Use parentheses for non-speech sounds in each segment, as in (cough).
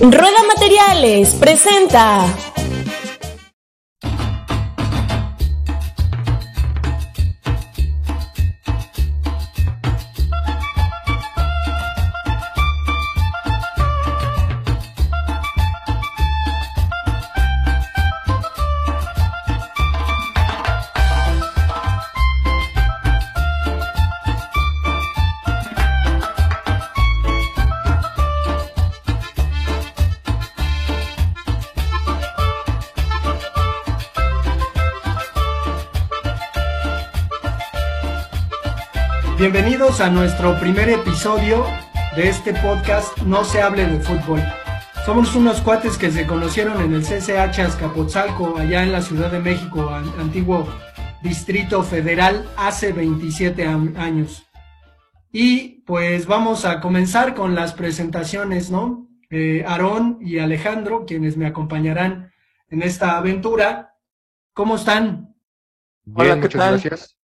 Rueda Materiales presenta Bienvenidos a nuestro primer episodio de este podcast No se hable de fútbol. Somos unos cuates que se conocieron en el CCH Azcapotzalco, allá en la Ciudad de México, antiguo Distrito Federal, hace 27 años. Y pues vamos a comenzar con las presentaciones, ¿no? Eh, Aarón y Alejandro, quienes me acompañarán en esta aventura. ¿Cómo están? Hola, ¿qué muchas tal? gracias.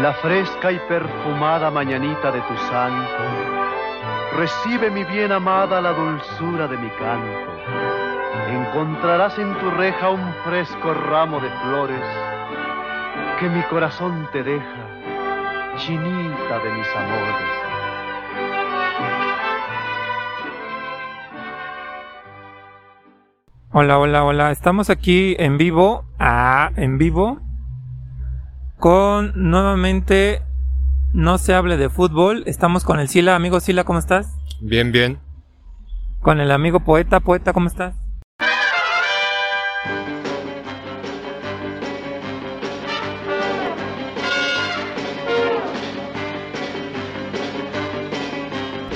La fresca y perfumada mañanita de tu santo, recibe mi bien amada la dulzura de mi canto. Encontrarás en tu reja un fresco ramo de flores que mi corazón te deja, chinita de mis amores. Hola, hola, hola. Estamos aquí en vivo. Ah, en vivo con nuevamente No se hable de fútbol. Estamos con el Sila. Amigo Sila, ¿cómo estás? Bien, bien. Con el amigo Poeta. Poeta, ¿cómo estás?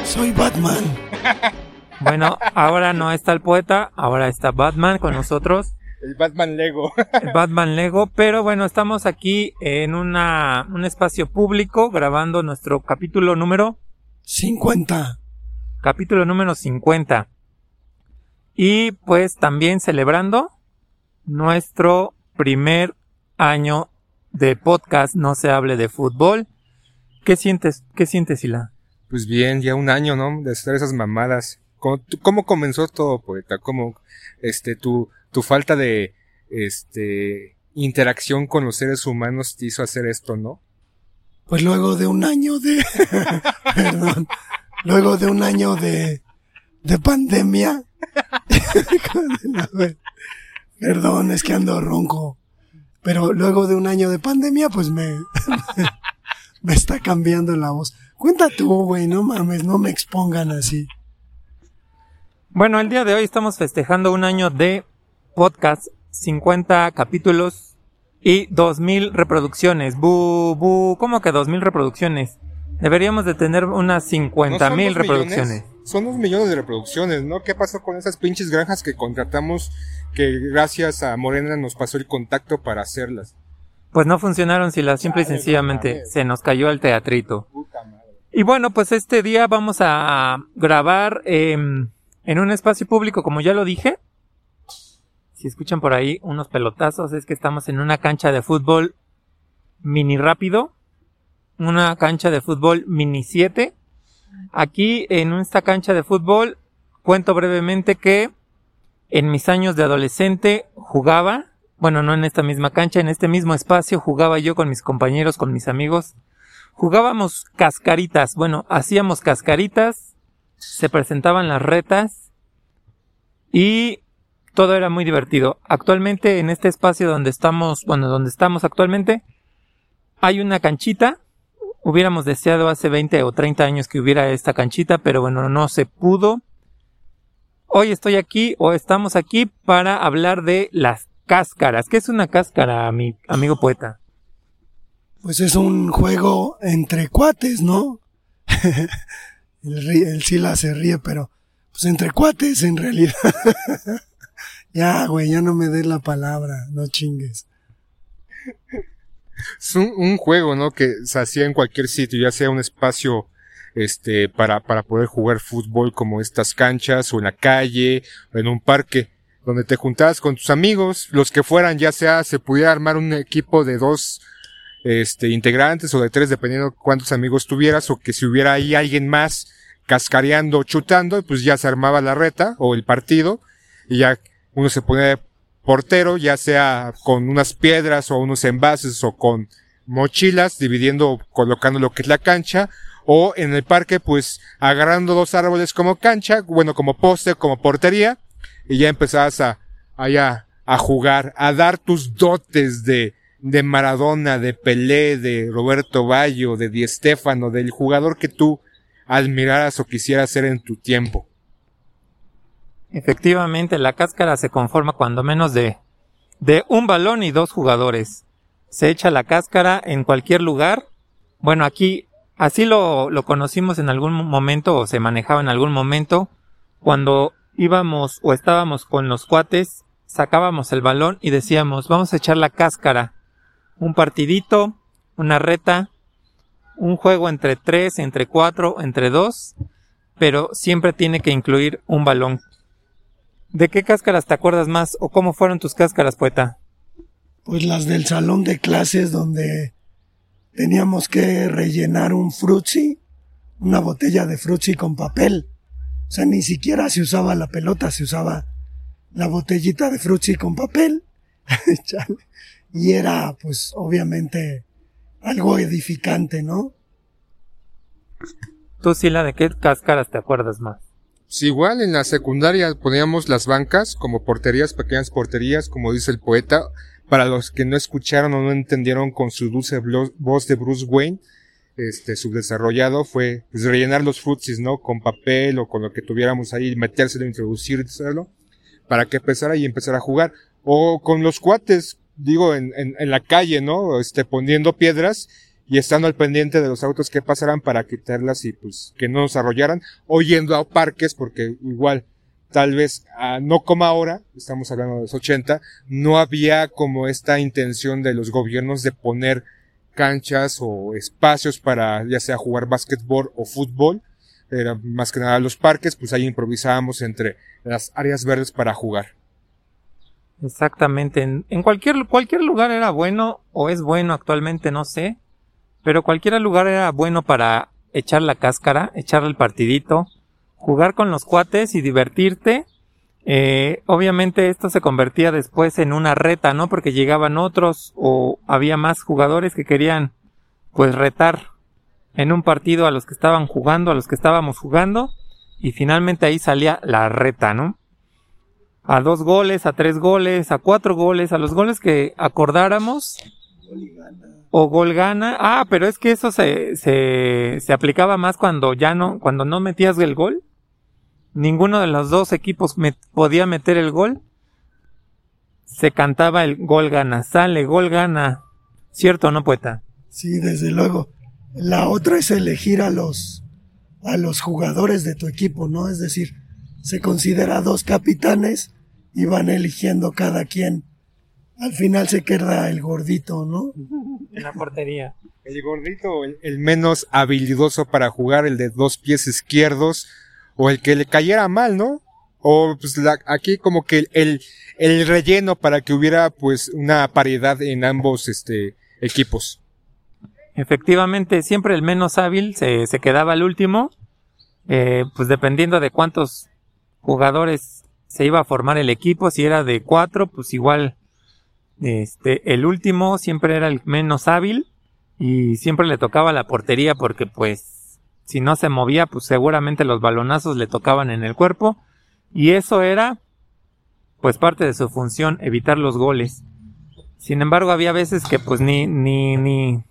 Soy Batman. (laughs) Bueno, ahora no está el poeta, ahora está Batman con nosotros. El Batman Lego. (laughs) El Batman Lego, pero bueno, estamos aquí en una, un espacio público grabando nuestro capítulo número 50. Capítulo número 50. Y pues también celebrando nuestro primer año de podcast No se hable de fútbol. ¿Qué sientes? ¿Qué sientes, Sila? Pues bien, ya un año, ¿no? De hacer esas mamadas. ¿Cómo, comenzó todo, poeta? ¿Cómo, este, tu, tu falta de este interacción con los seres humanos te hizo hacer esto, ¿no? Pues luego de un año de (laughs) perdón, luego de un año de de pandemia. (laughs) perdón, es que ando ronco. Pero luego de un año de pandemia, pues me (laughs) me está cambiando la voz. Cuenta tú, güey, no mames, no me expongan así. Bueno, el día de hoy estamos festejando un año de podcast, 50 capítulos y 2000 reproducciones. Bu, bu, ¿cómo que 2000 reproducciones? Deberíamos de tener unas 50 mil reproducciones. son unos millones de reproducciones, ¿no? ¿Qué pasó con esas pinches granjas que contratamos que gracias a Morena nos pasó el contacto para hacerlas? Pues no funcionaron, si la simple y sencillamente se nos cayó el teatrito. Y bueno, pues este día vamos a grabar en un espacio público, como ya lo dije, si escuchan por ahí unos pelotazos, es que estamos en una cancha de fútbol mini rápido, una cancha de fútbol mini 7. Aquí en esta cancha de fútbol cuento brevemente que en mis años de adolescente jugaba, bueno, no en esta misma cancha, en este mismo espacio jugaba yo con mis compañeros, con mis amigos. Jugábamos cascaritas, bueno, hacíamos cascaritas, se presentaban las retas y todo era muy divertido. Actualmente en este espacio donde estamos, bueno, donde estamos actualmente, hay una canchita. Hubiéramos deseado hace 20 o 30 años que hubiera esta canchita, pero bueno, no se pudo. Hoy estoy aquí o estamos aquí para hablar de las cáscaras. ¿Qué es una cáscara, mi amigo poeta? Pues es un juego entre cuates, ¿no? (laughs) el, el Sila se ríe, pero pues entre cuates en realidad. (laughs) Ya, güey, ya no me des la palabra, no chingues. Es un, juego, ¿no? Que se hacía en cualquier sitio, ya sea un espacio este, para, para poder jugar fútbol como estas canchas o en la calle o en un parque donde te juntabas con tus amigos, los que fueran, ya sea se pudiera armar un equipo de dos este, integrantes o de tres, dependiendo cuántos amigos tuvieras, o que si hubiera ahí alguien más cascareando chutando, pues ya se armaba la reta o el partido, y ya uno se ponía portero, ya sea con unas piedras o unos envases o con mochilas, dividiendo, colocando lo que es la cancha, o en el parque, pues agarrando dos árboles como cancha, bueno, como poste, como portería, y ya empezabas a, allá, a jugar, a dar tus dotes de, de Maradona, de Pelé, de Roberto Ballo, de Di Stéfano, del jugador que tú admiraras o quisieras ser en tu tiempo. Efectivamente, la cáscara se conforma cuando menos de, de un balón y dos jugadores. Se echa la cáscara en cualquier lugar. Bueno, aquí así lo, lo conocimos en algún momento o se manejaba en algún momento cuando íbamos o estábamos con los cuates, sacábamos el balón y decíamos, vamos a echar la cáscara. Un partidito, una reta, un juego entre tres, entre cuatro, entre dos, pero siempre tiene que incluir un balón. ¿De qué cáscaras te acuerdas más o cómo fueron tus cáscaras, poeta? Pues las del salón de clases donde teníamos que rellenar un frutzi, una botella de frutzi con papel o sea, ni siquiera se usaba la pelota, se usaba la botellita de frutzi con papel. (laughs) y era, pues, obviamente, algo edificante, ¿no? Tú, Sila, ¿de qué cáscaras te acuerdas más? Pues igual en la secundaria poníamos las bancas como porterías, pequeñas porterías, como dice el poeta. Para los que no escucharon o no entendieron con su dulce voz de Bruce Wayne, este, subdesarrollado fue pues, rellenar los frutsis, ¿no? Con papel o con lo que tuviéramos ahí, metérselo, introducirlo, para que empezara y empezara a jugar. O con los cuates, digo, en, en, en, la calle, ¿no? Este, poniendo piedras y estando al pendiente de los autos que pasaran para quitarlas y pues que no nos arrollaran, o yendo a parques, porque igual, tal vez, ah, no como ahora, estamos hablando de los 80, no había como esta intención de los gobiernos de poner canchas o espacios para ya sea jugar básquetbol o fútbol. Era más que nada los parques, pues ahí improvisábamos entre las áreas verdes para jugar. Exactamente. En, cualquier, cualquier lugar era bueno o es bueno actualmente, no sé. Pero cualquier lugar era bueno para echar la cáscara, echar el partidito, jugar con los cuates y divertirte eh, obviamente esto se convertía después en una reta, ¿no? Porque llegaban otros o había más jugadores que querían pues retar en un partido a los que estaban jugando, a los que estábamos jugando y finalmente ahí salía la reta, ¿no? A dos goles, a tres goles, a cuatro goles, a los goles que acordáramos. O gol gana. Ah, pero es que eso se, se, se aplicaba más cuando ya no, cuando no metías el gol ninguno de los dos equipos podía meter el gol, se cantaba el gol gana, sale, gol gana. ¿Cierto no, poeta? Sí, desde luego. La otra es elegir a los, a los jugadores de tu equipo, ¿no? Es decir, se considera dos capitanes y van eligiendo cada quien. Al final se queda el gordito, ¿no? En la portería. El gordito, el, el menos habilidoso para jugar, el de dos pies izquierdos, o el que le cayera mal, ¿no? O pues la, aquí como que el, el relleno para que hubiera pues una paridad en ambos este equipos. Efectivamente, siempre el menos hábil se, se quedaba al último, eh, pues dependiendo de cuántos jugadores se iba a formar el equipo, si era de cuatro, pues igual este, el último siempre era el menos hábil y siempre le tocaba la portería porque pues si no se movía, pues seguramente los balonazos le tocaban en el cuerpo. Y eso era, pues parte de su función, evitar los goles. Sin embargo, había veces que pues ni, ni, ni,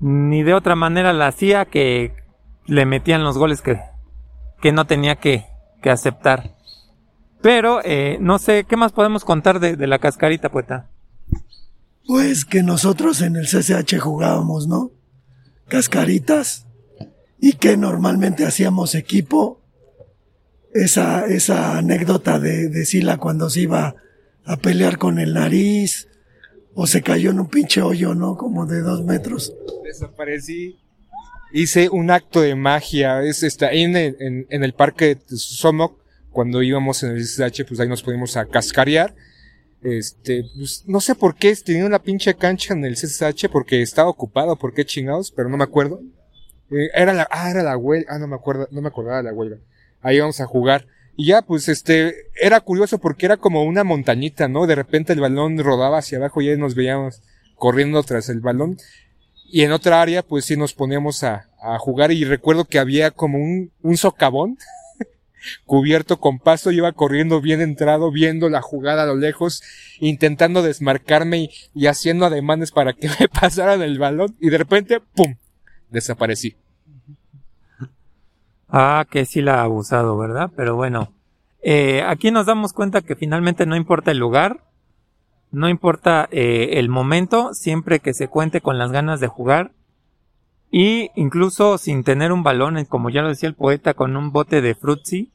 ni de otra manera la hacía que le metían los goles que, que no tenía que, que aceptar. Pero, eh, no sé, ¿qué más podemos contar de, de la cascarita, poeta? Pues que nosotros en el CCH jugábamos, ¿no? Cascaritas y que normalmente hacíamos equipo. Esa, esa anécdota de, de Sila cuando se iba a pelear con el nariz o se cayó en un pinche hoyo, ¿no? Como de dos metros. Desaparecí. hice un acto de magia. Es ahí en, el- en, en el parque de Somok, cuando íbamos en el SH, pues ahí nos pudimos a cascarear. Este, pues, no sé por qué tenía una pinche cancha en el CSH porque estaba ocupado, por qué chingados, pero no me acuerdo. Eh, era la, ah, era la huelga, ah, no me acuerdo, no me acordaba de la huelga. Ahí íbamos a jugar. Y ya, pues, este, era curioso porque era como una montañita, ¿no? De repente el balón rodaba hacia abajo y ahí nos veíamos corriendo tras el balón. Y en otra área, pues sí nos poníamos a, a jugar y recuerdo que había como un, un socavón (laughs) cubierto con pasto, yo iba corriendo bien entrado, viendo la jugada a lo lejos, intentando desmarcarme y, haciendo ademanes para que (laughs) me pasaran el balón y de repente, ¡pum! Desaparecí. Ah, que sí la ha abusado, ¿verdad? Pero bueno, eh, aquí nos damos cuenta que finalmente no importa el lugar, no importa eh, el momento, siempre que se cuente con las ganas de jugar y incluso sin tener un balón, eh, como ya lo decía el poeta, con un bote de frutzi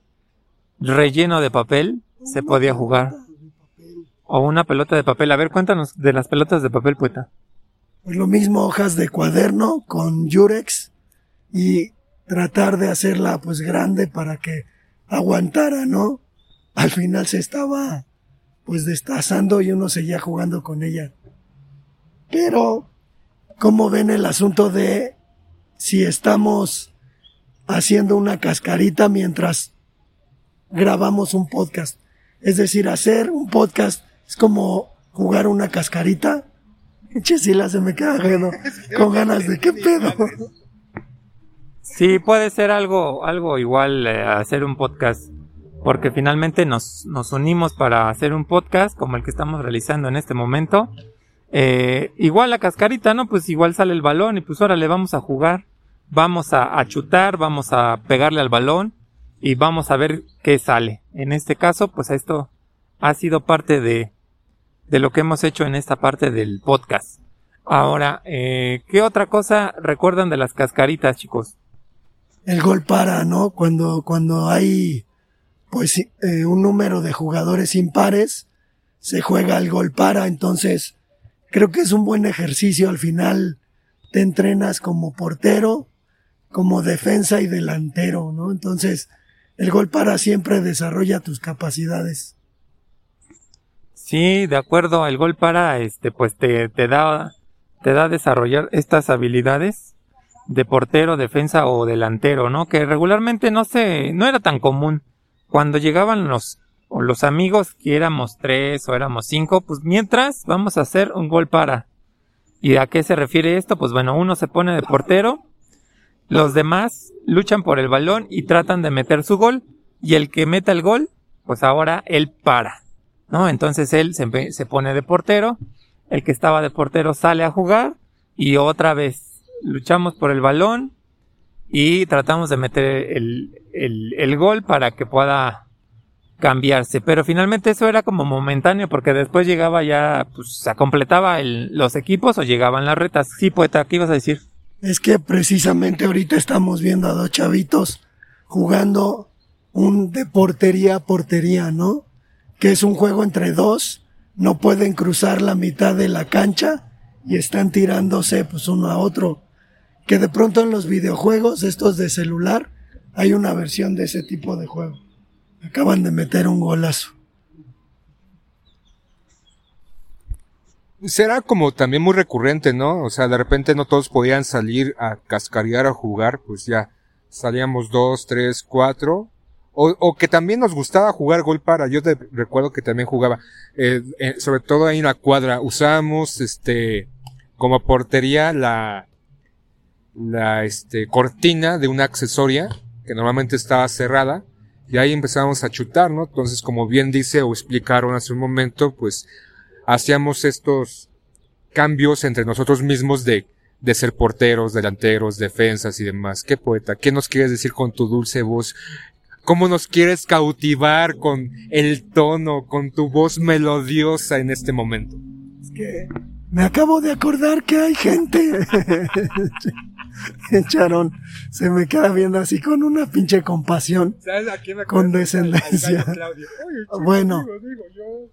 relleno de papel, se podía jugar. O una pelota de papel. A ver, cuéntanos de las pelotas de papel, poeta. Pues lo mismo hojas de cuaderno con Yurex y tratar de hacerla pues grande para que aguantara, ¿no? Al final se estaba pues destazando y uno seguía jugando con ella. Pero, ¿cómo ven el asunto de si estamos haciendo una cascarita mientras grabamos un podcast? Es decir, hacer un podcast es como jugar una cascarita. Chesila se me queda con ganas de qué pedo. Sí, puede ser algo, algo igual eh, hacer un podcast, porque finalmente nos, nos unimos para hacer un podcast como el que estamos realizando en este momento. Eh, igual la cascarita, ¿no? Pues igual sale el balón y pues ahora le vamos a jugar, vamos a, chutar, vamos a pegarle al balón y vamos a ver qué sale. En este caso, pues esto ha sido parte de, de lo que hemos hecho en esta parte del podcast. Ahora, eh, ¿qué otra cosa recuerdan de las cascaritas, chicos? El gol para, ¿no? Cuando, cuando hay pues eh, un número de jugadores impares, se juega el gol para, entonces creo que es un buen ejercicio. Al final te entrenas como portero, como defensa y delantero, ¿no? Entonces, el gol para siempre desarrolla tus capacidades. Sí, de acuerdo, el gol para, este, pues te, te da, te da desarrollar estas habilidades de portero, defensa o delantero, ¿no? Que regularmente no se, no era tan común. Cuando llegaban los, o los amigos, que éramos tres o éramos cinco, pues mientras vamos a hacer un gol para. ¿Y a qué se refiere esto? Pues bueno, uno se pone de portero, los demás luchan por el balón y tratan de meter su gol, y el que meta el gol, pues ahora él para. ¿no? Entonces él se, pone de portero, el que estaba de portero sale a jugar y otra vez luchamos por el balón y tratamos de meter el, el- el gol para que pueda cambiarse. Pero finalmente eso era como momentáneo porque después llegaba ya, pues se completaba el- los equipos o llegaban las retas. Sí, poeta, ¿qué ibas a decir? Es que precisamente ahorita estamos viendo a dos chavitos jugando un de portería a portería, ¿no? Que es un juego entre dos, no pueden cruzar la mitad de la cancha y están tirándose pues uno a otro. Que de pronto en los videojuegos, estos de celular, hay una versión de ese tipo de juego. Acaban de meter un golazo. Será como también muy recurrente, ¿no? O sea, de repente no todos podían salir a cascarear a jugar, pues ya salíamos dos, tres, cuatro. O, que también nos gustaba jugar gol para. Yo te recuerdo que también jugaba, eh, eh, sobre todo ahí en la cuadra. Usábamos, este, como portería la, la, este, cortina de una accesoria que normalmente estaba cerrada. Y ahí empezamos a chutar, ¿no? Entonces, como bien dice o explicaron hace un momento, pues, hacíamos estos cambios entre nosotros mismos de, de ser porteros, delanteros, defensas y demás. ¿Qué poeta? ¿Qué nos quieres decir con tu dulce voz? ¿Cómo nos quieres cautivar con el tono, con tu voz melodiosa en este momento? Es que me acabo de acordar que hay gente. (laughs) (laughs) Charón se me queda viendo así con una pinche compasión. Con descendencia. Bueno,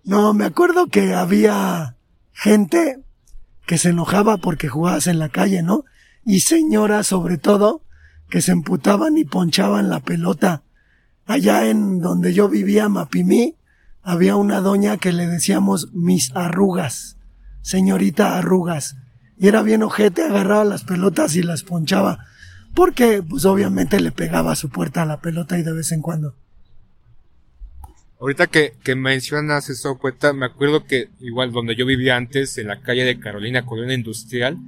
no, me acuerdo que había gente que se enojaba porque jugabas en la calle, ¿no? y señoras sobre todo que se emputaban y ponchaban la pelota. Allá en donde yo vivía, Mapimí, había una doña que le decíamos mis arrugas, señorita arrugas, y era bien ojete, agarraba las pelotas y las ponchaba, porque pues obviamente le pegaba a su puerta a la pelota y de vez en cuando. Ahorita que, que mencionas eso, cuenta, me acuerdo que igual donde yo vivía antes, en la calle de Carolina, Colonia Industrial,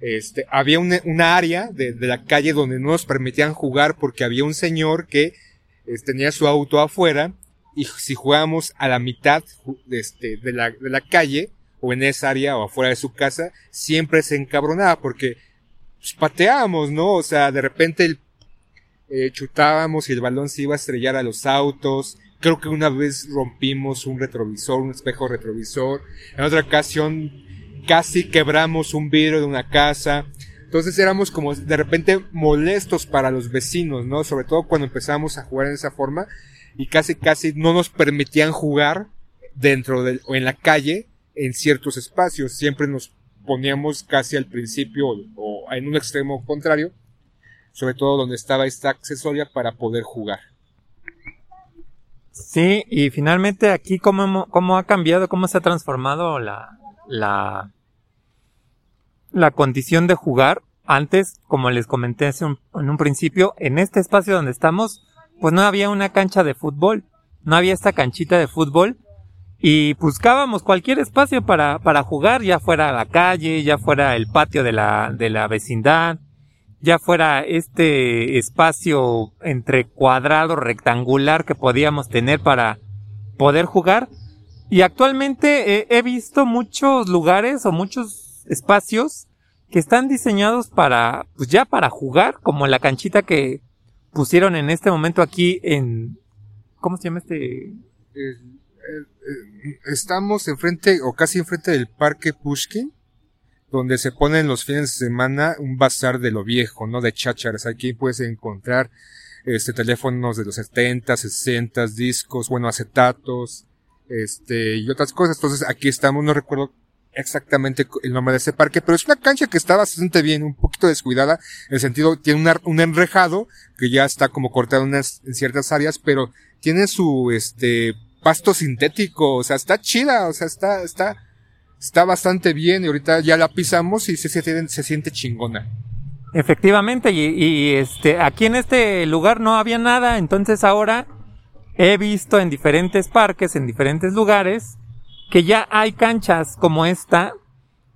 este, había una, área de, de, la calle donde no nos permitían jugar porque había un señor que este, tenía su auto afuera y si jugábamos a la mitad este, de, la, de la calle o en esa área o afuera de su casa, siempre se encabronaba porque pues, pateábamos, ¿no? O sea, de repente el, eh, chutábamos y el balón se iba a estrellar a los autos, Creo que una vez rompimos un retrovisor, un espejo retrovisor. En otra ocasión casi quebramos un vidrio de una casa. Entonces éramos como de repente molestos para los vecinos, ¿no? Sobre todo cuando empezamos a jugar en esa forma y casi casi no nos permitían jugar dentro del, o en la calle en ciertos espacios. Siempre nos poníamos casi al principio o en un extremo contrario, sobre todo donde estaba esta accesoria para poder jugar. Sí, y finalmente aquí cómo, cómo ha cambiado, cómo se ha transformado la, la, la condición de jugar. Antes, como les comenté en un principio, en este espacio donde estamos, pues no había una cancha de fútbol, no había esta canchita de fútbol y buscábamos cualquier espacio para, para jugar, ya fuera la calle, ya fuera el patio de la, de la vecindad, ya fuera este espacio entre cuadrado rectangular que podíamos tener para poder jugar. Y actualmente he visto muchos lugares o muchos espacios que están diseñados para, pues ya para jugar, como la canchita que pusieron en este momento aquí en, ¿cómo se llama este? Estamos enfrente o casi enfrente del Parque Pushkin donde se ponen los fines de semana un bazar de lo viejo, ¿no? De chácharas. Aquí puedes encontrar este teléfonos de los 70, 60, discos, bueno, acetatos, este, y otras cosas. Entonces aquí estamos, no recuerdo exactamente el nombre de ese parque, pero es una cancha que está bastante bien, un poquito descuidada, en el sentido, tiene un enrejado que ya está como cortado en ciertas áreas, pero tiene su, este, pasto sintético, o sea, está chida, o sea, está, está, está bastante bien y ahorita ya la pisamos y se, se, se siente chingona. Efectivamente, y, y, este, aquí en este lugar no había nada, entonces ahora he visto en diferentes parques, en diferentes lugares, que ya hay canchas como esta,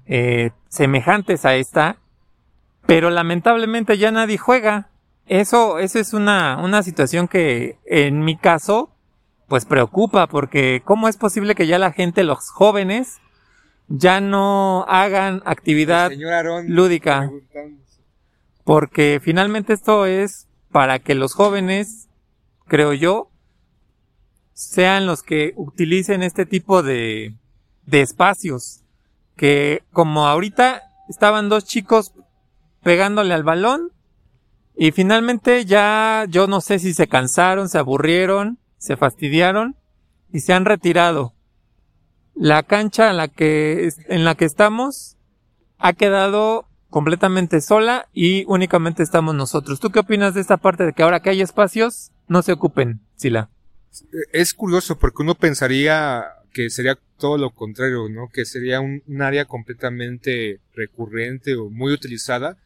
eh, semejantes a esta, pero lamentablemente ya nadie juega. Eso, eso es una, una situación que en mi caso, pues preocupa, porque ¿cómo es posible que ya la gente, los jóvenes, ya no hagan actividad lúdica. Porque finalmente esto es para que los jóvenes, creo yo, sean los que utilicen este tipo de, de espacios. Que como ahorita estaban dos chicos pegándole al balón y finalmente ya yo no sé si se cansaron, se aburrieron, se fastidiaron y se han retirado la cancha en la que, en la que estamos ha quedado completamente sola y únicamente estamos nosotros. ¿Tú qué opinas de esta parte de que ahora que hay espacios no se ocupen, Sila? Es curioso porque uno pensaría que sería todo lo contrario, ¿no? Que sería un, área completamente recurrente o muy utilizada.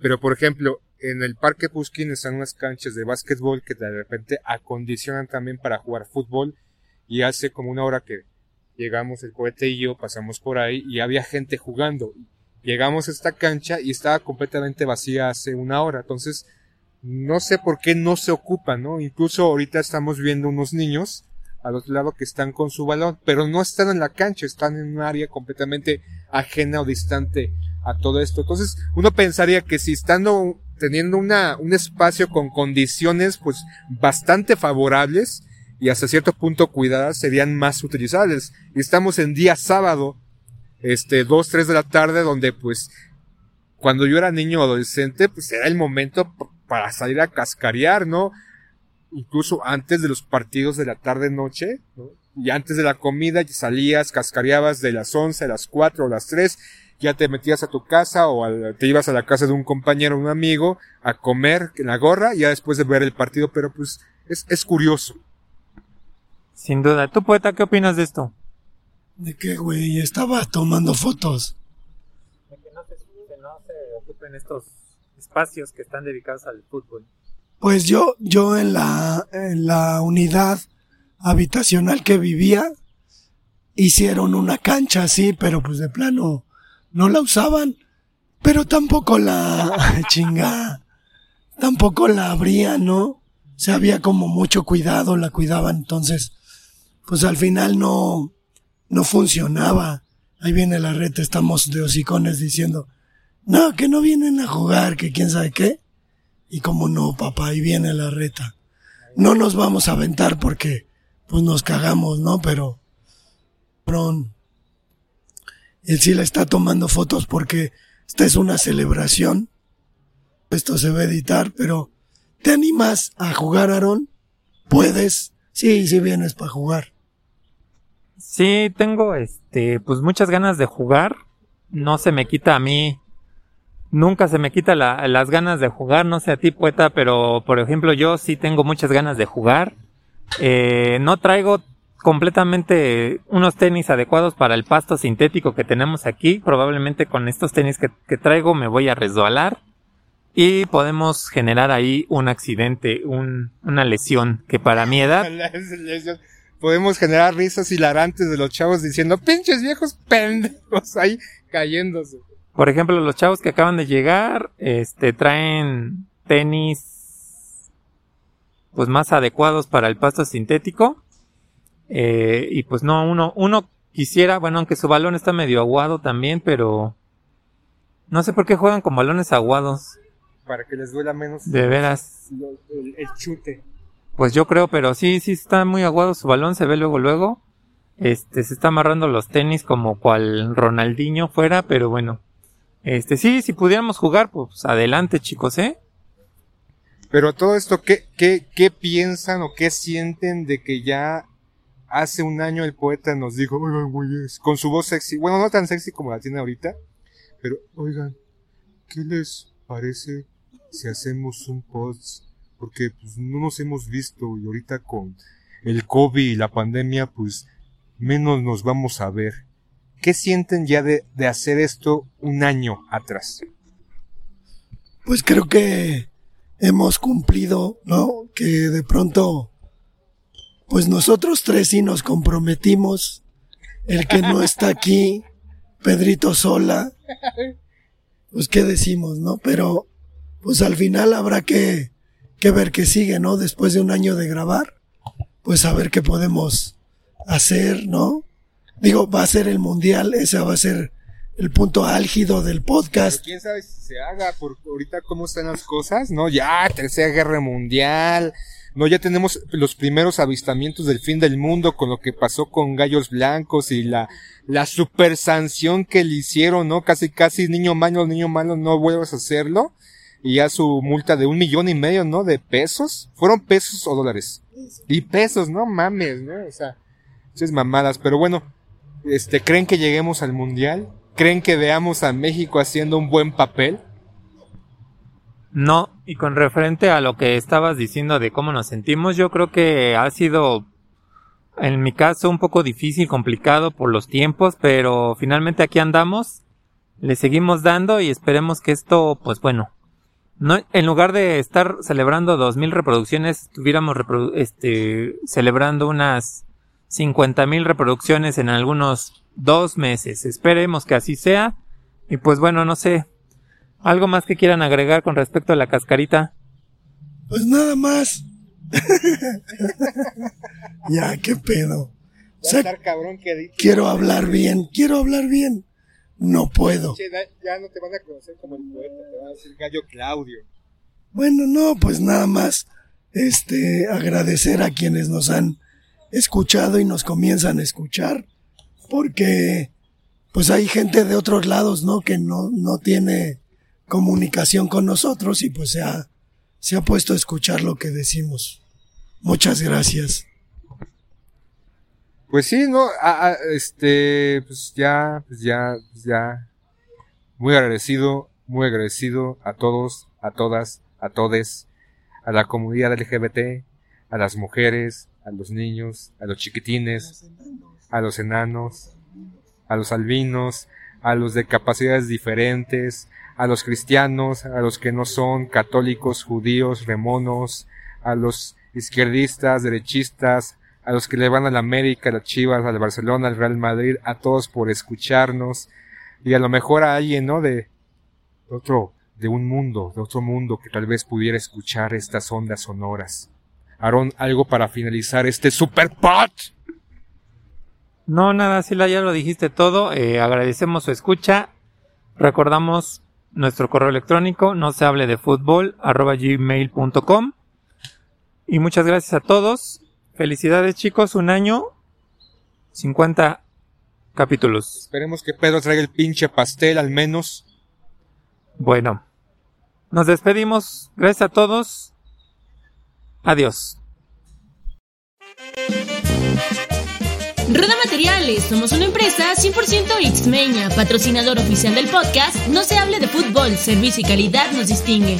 Pero por ejemplo, en el Parque Puskin están unas canchas de básquetbol que de repente acondicionan también para jugar fútbol y hace como una hora que llegamos el cohete y yo, pasamos por ahí y había gente jugando. Llegamos a esta cancha y estaba completamente vacía hace una hora. Entonces, no sé por qué no se ocupa, ¿no? Incluso ahorita estamos viendo unos niños al otro lado que están con su balón, pero no están en la cancha, están en un área completamente ajena o distante a todo esto. Entonces, uno pensaría que si estando teniendo una, un espacio con condiciones pues bastante favorables, y hasta cierto punto cuidadas serían más utilizables. Y estamos en día sábado, este, 2, 3 de la tarde, donde pues, cuando yo era niño adolescente, pues era el momento para salir a cascarear, ¿no? Incluso antes de los partidos de la tarde-noche, ¿no? Y antes de la comida salías, cascareabas de las 11 a las 4 o las 3 ya te metías a tu casa o al- te ibas a la casa de un compañero, un amigo, a comer en la gorra, ya después de ver el partido, pero pues es, es curioso. Sin duda. ¿Tú, poeta, qué opinas de esto? ¿De qué, güey? Estaba tomando fotos. De que no se, no se ocupen estos espacios que están dedicados al fútbol. Pues yo, yo en la, en la unidad habitacional que vivía, hicieron una cancha así, pero pues de plano no la usaban, pero tampoco la (laughs) chinga, tampoco la abrían, ¿no? O sea, había como mucho cuidado, la cuidaban, entonces, pues al final no, no funcionaba. Ahí viene la red, estamos de hocicones diciendo, no, que no vienen a jugar, que quién sabe qué. Y como no, papá, ahí viene la reta. No nos vamos a aventar porque, pues nos cagamos, ¿no? Pero, cabrón. Él sí la está tomando fotos porque esta es una celebración. Esto se va a editar, pero ¿te animas a jugar, Aarón? ¿Puedes? Sí, sí vienes para jugar. Sí, tengo este, pues muchas ganas de jugar. No se me quita a mí. Nunca se me quita la- las ganas de jugar. No sé a ti, poeta, pero por ejemplo, yo sí tengo muchas ganas de jugar. Eh, no traigo completamente unos tenis adecuados para el pasto sintético que tenemos aquí. Probablemente con estos tenis que, que traigo me voy a resbalar. Y podemos generar ahí un accidente, un, una lesión que para mi edad (laughs) Podemos generar risas hilarantes de los chavos diciendo, pinches viejos pendejos ahí cayéndose. Por ejemplo, los chavos que acaban de llegar, este, traen tenis, pues más adecuados para el pasto sintético. Eh, y pues no, uno, uno quisiera, bueno, aunque su balón está medio aguado también, pero no sé por qué juegan con balones aguados, Para que les duela menos de veras. el, el chute. Pues yo creo, pero sí, sí está muy aguado su balón, se ve luego, luego. Este, se está amarrando los tenis como cual Ronaldinho fuera, pero bueno. Este, sí, si pudiéramos jugar, pues adelante, chicos, ¿eh? Pero todo esto, ¿qué, qué, ¿qué piensan o qué sienten de que ya hace un año el poeta nos dijo, oigan, güeyes, con su voz sexy, bueno, no tan sexy como la tiene ahorita, pero, oigan, ¿qué les parece si hacemos un post? Porque pues no nos hemos visto y ahorita con el COVID y la pandemia, pues menos nos vamos a ver. ¿Qué sienten ya de, de hacer esto un año atrás? Pues creo que hemos cumplido, ¿no? Que de pronto, pues nosotros tres sí nos comprometimos. El que no está aquí, Pedrito Sola, pues qué decimos, ¿no? Pero, pues al final habrá que, que ver qué sigue, ¿no? Después de un año de grabar, pues a ver qué podemos hacer, ¿no? Digo, va a ser el mundial, ese va a ser el punto álgido del podcast. Quién sabe si se haga por ahorita cómo están las cosas, ¿no? Ya, tercera guerra mundial, no, ya tenemos los primeros avistamientos del fin del mundo con lo que pasó con Gallos Blancos y la, la super sanción que le hicieron, ¿no? Casi, casi niño malo, niño malo, no vuelvas a hacerlo. Y ya su multa de un millón y medio, ¿no? De pesos. ¿Fueron pesos o dólares? Y pesos, no mames, ¿no? O sea, esas mamadas. Pero bueno, este, ¿creen que lleguemos al mundial? ¿Creen que veamos a México haciendo un buen papel? No, y con referente a lo que estabas diciendo de cómo nos sentimos, yo creo que ha sido, en mi caso, un poco difícil, complicado por los tiempos, pero finalmente aquí andamos, le seguimos dando y esperemos que esto, pues bueno, no, en lugar de estar celebrando dos mil reproducciones, estuviéramos reprodu- este, celebrando unas cincuenta mil reproducciones en algunos dos meses. Esperemos que así sea. Y pues bueno, no sé, ¿Algo más que quieran agregar con respecto a la cascarita? Pues nada más. (laughs) ya, qué pedo. O sea, cabrón que quiero hablar bien, quiero hablar bien. No puedo. ya no te van a conocer como el poeta, te van a decir Gallo Claudio. Bueno, no, pues nada más. Este, agradecer a quienes nos han escuchado y nos comienzan a escuchar. Porque, pues hay gente de otros lados, ¿no? Que no, no tiene comunicación con nosotros y pues se ha, se ha puesto a escuchar lo que decimos. Muchas gracias. Pues sí, no, Ah, ah, este, pues ya, pues ya, pues ya, muy agradecido, muy agradecido a todos, a todas, a todes, a la comunidad LGBT, a las mujeres, a los niños, a los chiquitines, a los enanos, a los albinos, a los de capacidades diferentes, a los cristianos, a los que no son católicos, judíos, remonos, a los izquierdistas, derechistas, a los que le van a la América, a las Chivas, al Barcelona, al Real Madrid, a todos por escucharnos y a lo mejor a alguien, ¿no? De otro, de un mundo, de otro mundo que tal vez pudiera escuchar estas ondas sonoras. Aaron, algo para finalizar este super pot. No, nada, Sila, ya lo dijiste todo. Eh, agradecemos su escucha. Recordamos nuestro correo electrónico, no se hable de fútbol, arroba gmail.com. Y muchas gracias a todos. Felicidades chicos, un año, 50 capítulos. Esperemos que Pedro traiga el pinche pastel al menos. Bueno, nos despedimos. Gracias a todos. Adiós. Roda Materiales, somos una empresa 100% Xmeña, patrocinador oficial del podcast No se hable de fútbol, servicio y calidad nos distingue.